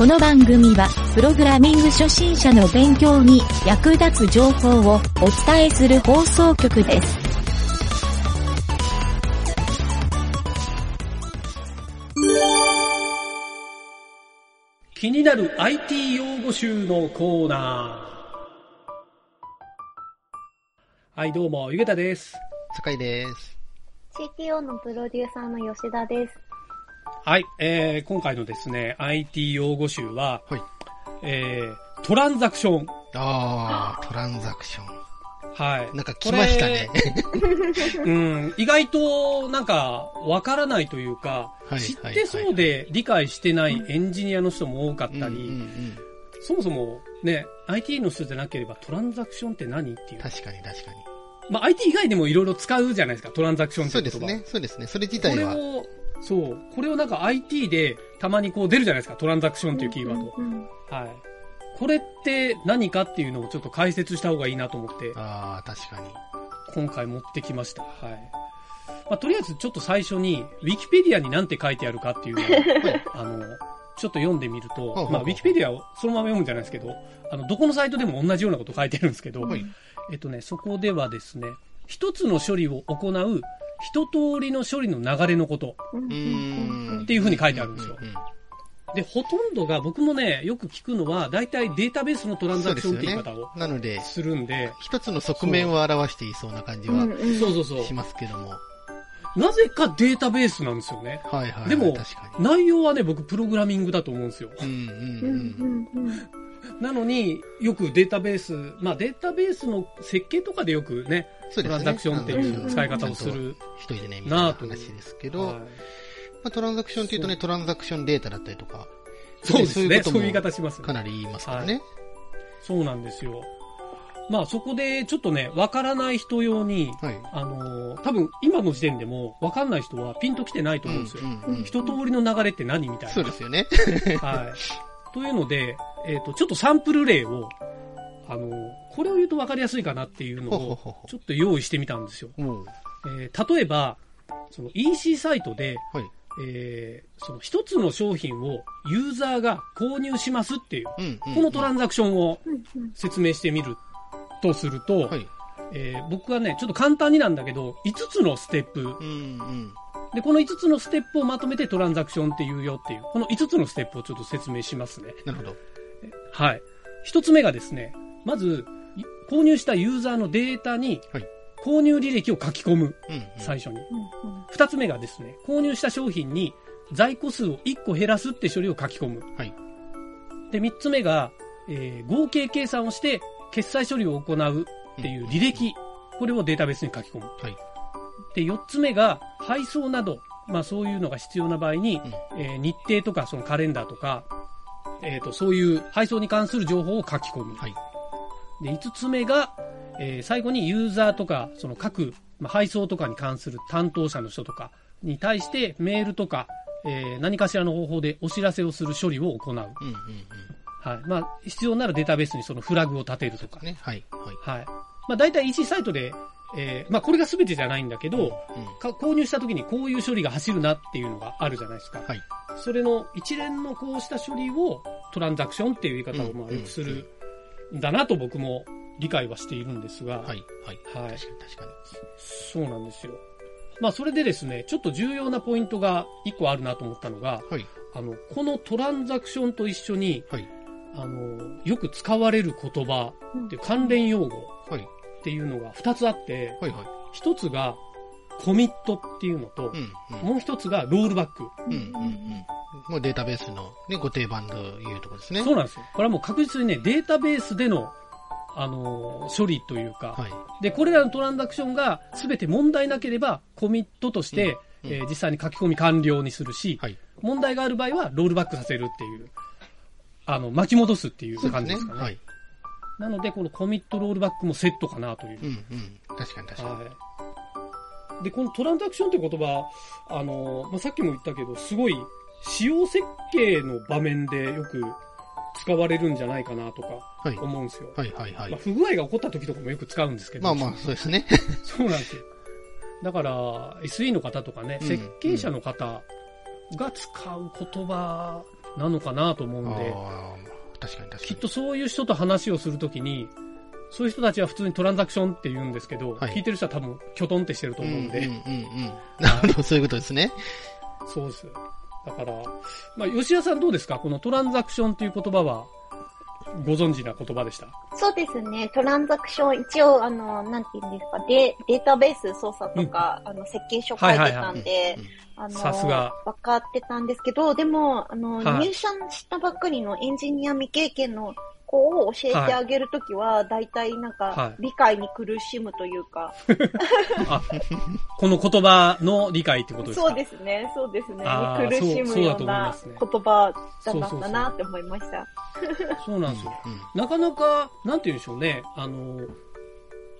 この番組は、プログラミング初心者の勉強に役立つ情報をお伝えする放送局です。気になる IT 用語集のコーナー。はい、どうも、ゆげたです。酒井です。オ。CTO のプロデューサーの吉田です。はい、えー、今回のですね、IT 用語集は、はい。えー、トランザクション。あー、トランザクション。はい。なんか来ましたね。うん、意外と、なんか、わからないというか、はい知ってそうで理解してないエンジニアの人も多かったり、うんうんうんそもそもね、IT の人じゃなければトランザクションって何っていう。確かに確かに。まあ、IT 以外でもいろいろ使うじゃないですか、トランザクションって言葉。そうですね。そうですね。それ自こ体は。れを、そう、これをなんか IT でたまにこう出るじゃないですか、トランザクションっていうキーワード。うんはい。これって何かっていうのをちょっと解説した方がいいなと思って、あー、確かに。今回持ってきました。はい。まあ、とりあえずちょっと最初に、ウィキペディアに何て書いてあるかっていうのを、はい。あの、ちょっと読んでみるとまあ、ウィキペディアをそのまま読むんじゃないですけど、あの、どこのサイトでも同じようなこと書いてるんですけど、はい。えっとね、そこではですね、一つの処理を行う一通りの処理の流れのこと。っていう風に書いてあるんですよううで、ほとんどが僕もね、よく聞くのは、大体データベースのトランザクションって言い方をなので、するんで、一つの側面を表していそうな感じはそうそうそうし。ますけども。なぜかデータベースなんですよね。はいはい。でも確かに。内容はね、僕プログラミングだと思うんですよ。うんうんうんうん。うんなのに、よくデータベース、まあデータベースの設計とかでよくね、そうですね。トランザクションっていう使い方をする。と一人でね、みたいな話ですけど、はいまあ、トランザクションっていうとね、トランザクションデータだったりとか、そうですね。そういう言い方します。もかなり言いますからね。そうなんですよ。まあそこでちょっとね、わからない人用に、はい。あのー多分今の時点でもわかんない人はピンと来てないと思うんですよ。一通りの流れって何みたいな。そうですよね。はい。というので、えっ、と、ちょっとサンプル例を、あのーこれを言うとわかりやすいかなっていうのを、ちょっと用意してみたんですよ。えー例えば、その EC サイトで、はい。えーその一つの商品をユーザーが購入しますっていう、うん、うん。このトランザクションをうんうん説明してみるとすると、はい。えー僕はね、ちょっと簡単になんだけど、5つのステップ。うん、うん。で、この5つのステップをまとめてトランザクションっていうよっていう、この5つのステップをちょっと説明しますね。なるほど。はい。1つ目がですね、まず、い購入したユーザーのデータにはい、購入履歴を書き込む、うん、うん。最初に。うんうん2つ目がですね、購入した商品に在庫数を1個減らすって処理を書き込む。はい。で、3つ目が、えー合計計算をして決済処理を行うっていう履歴、これをデータベースに書き込む。はい。で、4つ目が配送など、まあそういうのが必要な場合に、えー日程とかそのカレンダーとか、えっ、と、そういう配送に関する情報を書き込む。はい。で、5つ目が、えー最後にユーザーとか、その各、まあ、配送とかに関する担当者の人とかに対してメールとか、えー何かしらの方法でお知らせをする処理を行う。うん、うん、うん。はい。まあ、必要ならデータベースにそのフラグを立てるとか。ね。はい。はい。はい。まあ、大体 EC サイトで、えーまあ、これが全てじゃないんだけど、うん。か購入した時にこういう処理が走るなっていうのがあるじゃないですか。はい。それの一連のこうした処理をトランザクションっていう言い方をまうんあよくするんだなと僕も理解はしているんですが、はい。はい。はい確かに、確かそうなんですよ。まあそれでですね、ちょっと重要なポイントが一個あるなと思ったのが、に。はい。あの、このトランザクションと一緒に、はい。あの、よく使われる言葉っていう関連用語はい。っていうのが二つあって、はい。はい。一つがコミットっていうのとう、ん、うん。もう一つがロールバック。うん、うん、うん。もうデータベースのね、ご定番というところですね。そうなんですよ。これはもう確実にね、データベースでの、あのー処理というか、はい。で、これらのトランザクションが全て問題なければ、コミットとして、うんえー実際に書き込み完了にするし、はい。問題がある場合はロールバックさせるっていう、あの、巻き戻すっていう感じですかね。はい。なので、このコミットロールバックもセットかなという。うんうん。確かに確かに。はい。で、このトランザクションって言葉、あの、まあ、さっきも言ったけど、すごい、使用設計の場面でよく使われるんじゃないかなとかはい。思うんですよ。はいはいはいまあ、。不具合が起こった時とかもよく使うんですけど。まあまあ、そうですね。そうなんですよ。だから、SE の方とかね、うん設計者の方が使う言葉なのかなと思うんで、ああ、確かに確かに。きっとそういう人と話をするときに、そういう人たちは普通にトランザクションって言うんですけど、はい聞いてる人は多分、きょとんってしてると思うんで、うんうんうんうん。なるほど、そういうことですね。そうです。だから、まあ、吉田さんどうですか？このトランザクションっていう言葉は、ご存知な言葉でした？そうですね。トランザクション、一応、あの、なんて言うんですか、デデータベース操作とか、あの、設計書書いてたんで、あの、さすが。分かってたんですけど、でも、あの、はい。入社したばっかりのエンジニア未経験の子を教えてあげるときは、大体なんはか、い理解に苦しむというか、あ、この言葉の理解ってことですか？そうですね、そうですね。苦しそうそうだと思いむようなますね言葉だったなって思いました。そうなんですよ。うんなかなか、なんて言うんでしょうね。あの、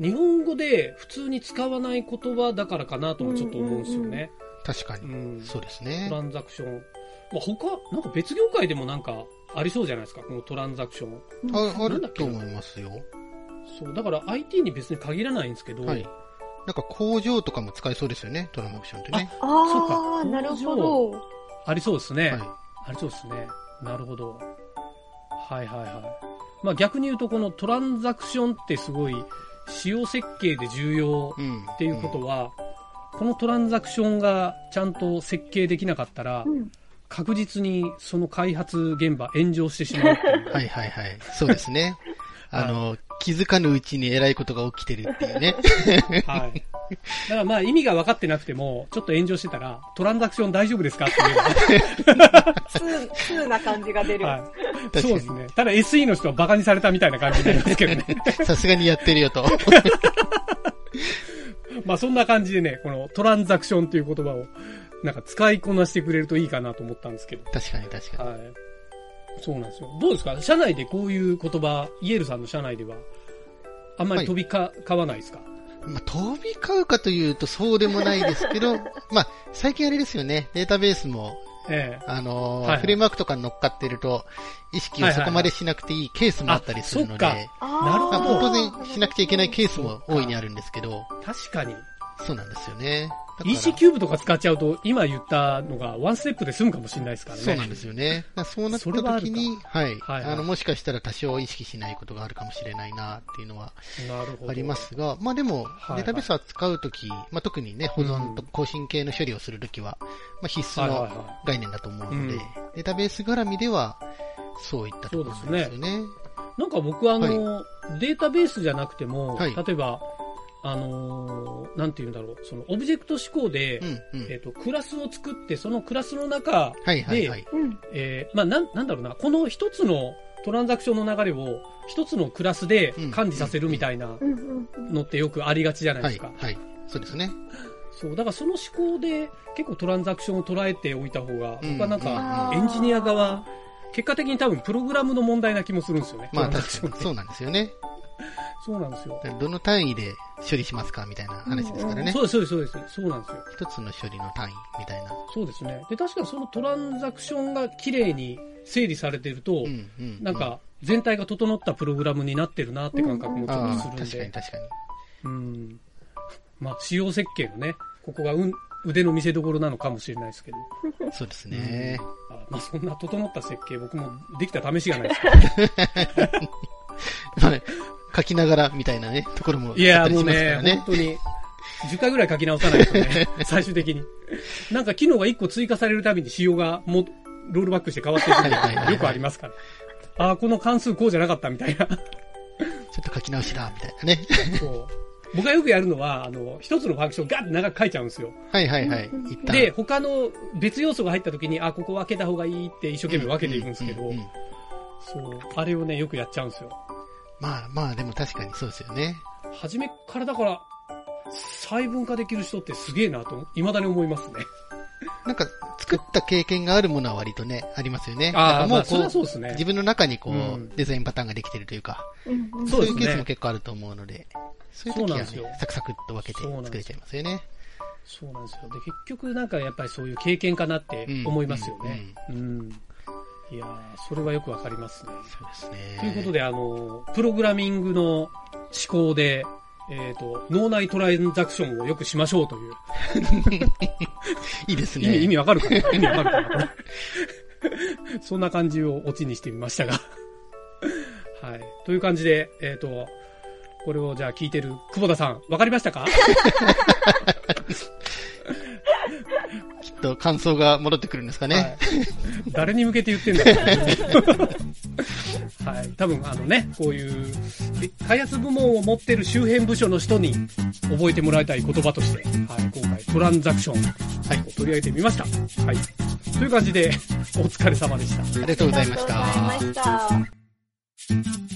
日本語で普通に使わない言葉だからかなともちょっと思うんですよね。確かに。うん。そうですトね。ランザクション。まあ、他、なんか別業界でもなんかありそうじゃないですか、このトランザクション。ああると思いますよ。そう、だから IT に別に限らないんですけど、はい。なんか工場とかも使えそうですよね、トランザクションってね。そうかああ、なるほど。ありそうですね。はい。ありそうですね。なるほど。はいはいはい。まあ逆に言うとこのトランザクションってすごい使用設計で重要うん。っていうことは、このトランザクションがちゃんと設計できなかったら、うん確実にその開発現場炎上してしまうっていう。はいはいはい。そうですね。あの、気づかぬうちに偉いことが起きてるっていうね。はい。だからまあ意味が分かってなくても、ちょっと炎上してたら、トランザクション大丈夫ですかっていう。な感じが出る。はい。そうですね。ただ SE の人は馬鹿にされたみたいな感じになりますけどね。さすがにやってるよと。まあそんな感じでね、このトランザクションっていう言葉を、なんか使いこなしてくれるといいかなと思ったんですけど。確かに確かに。はい。そうなんですよ。どうですか？社内でこういう言葉、イエールさんの社内では、あんまり飛びか、交わないですか？まあ、飛び交うかというとそうでもないですけど、まあ、最近あれですよね、データベースも、ええあのーはいはいフレームワークとかに乗っかってると、意識をそこまでしなくていいケースもあったりするので、あそっかあーなるほどまあ当然しなくちゃいけないケースも大いにあるんですけど、確かに。そうなんですよね。EC キューブとか使っちゃうと、今言ったのがワンステップで済むかもしれないですからね。そうなんですよね。そうなった時に、はい、はいはい。あの、もしかしたら多少意識しないことがあるかもしれないなっていうのはなるほど。ありますが、まあでも、はいデータベースを使うとき、まあ特にね、保存と更新系の処理をするときは、まあ必須の概念だと思うので、うん。データベース絡みでは、そういったところですよね。なんか僕はあの、データベースじゃなくても、はい。例えば、あのーなんて言うんだろう、そのオブジェクト思考で、うん、うん。えっ、と、クラスを作って、そのクラスの中、はいはいはい。うん。えーまあ、なん、なんだろうな、この一つのトランザクションの流れを一つのクラスで管理させるみたいな。のってよくありがちじゃないはいですか。、はい。そうですね。そう、だからその思考で結構トランザクションを捉えておいた方が、うん僕はなんか、エンジニア側、結果的に多分プログラムの問題な気もするんですよね。まあトランザクションって確かに、そうなんですよね。そうなんですよ。どの単位で処理しますかみたいな話ですからねそ。うです、そうです、そうです。そうなんですよ。一つの処理の単位みたいな。そうですね。で、確かにそのトランザクションが綺麗に整理されてると、うん、うん。なんか、全体が整ったプログラムになってるなって感覚もちょっとするんで。確かに確かに。うん。まあ、仕様設計のね、ここがうん腕の見せ所なのかもしれないですけど。そうですね。あまあ、そんな整った設計、僕もできた試しがないですけど。まあ書きながらみたいなね、ところもあっいや、もうね本。当に、10回ぐらい書き直さないとね、最終的に。なんか機能が1個追加されるたびに仕様がもロールバックして変わっていくみたいないよくありますから。ああ、この関数こうじゃなかったみたいな。ちょっと書き直しだ、みたいなね。そう。僕がよくやるのは、あの、一つのファンクションガッて長く書いちゃうんですよ。はいはいはい。で、他の別要素が入った時に、あ、ここ分けた方がいいって一生懸命分けていくんですけどそう。あれをね、よくやっちゃうんですよ。まあまあ、でも確かにそうですよね。初めからだから、細分化できる人ってすげえなと、未だに思いますね。なんか、作った経験があるものは割とね、ありますよね。ああ、なんかもうまあ、そう、はそうですね。自分の中にこう、うんデザインパターンができてるというか、うんうんそういうケースも結構あると思うので、そういう時はねサクサクっと分けて作れちゃいますよね。そうなんですよ。で、結局なんかやっぱりそういう経験かなって思いますよね。うん。いやーそれはよくわかりますね。そうですね。ということで、あの、プログラミングの思考で、えっ、と、脳内トランザクションをよくしましょうという。いいです意味、意ね。味わかるかな？意味わかるかな？こ れそんな感じをオチにしてみましたが。はい。という感じで、えっ、と、これをじゃあ聞いてる久保田さん、わかりましたか？き っと感想が戻ってくるんですかね。はい、誰に向けて言ってんだろう はい。多分、あのね、こういう、え開発部門を持ってる周辺部署の人に覚えてもらいたい言葉として、はい、今回トランザクション、はい、を取り上げてみました。はい。という感じで、お疲れ様でした。ありがとうございましありがとうございた。ました。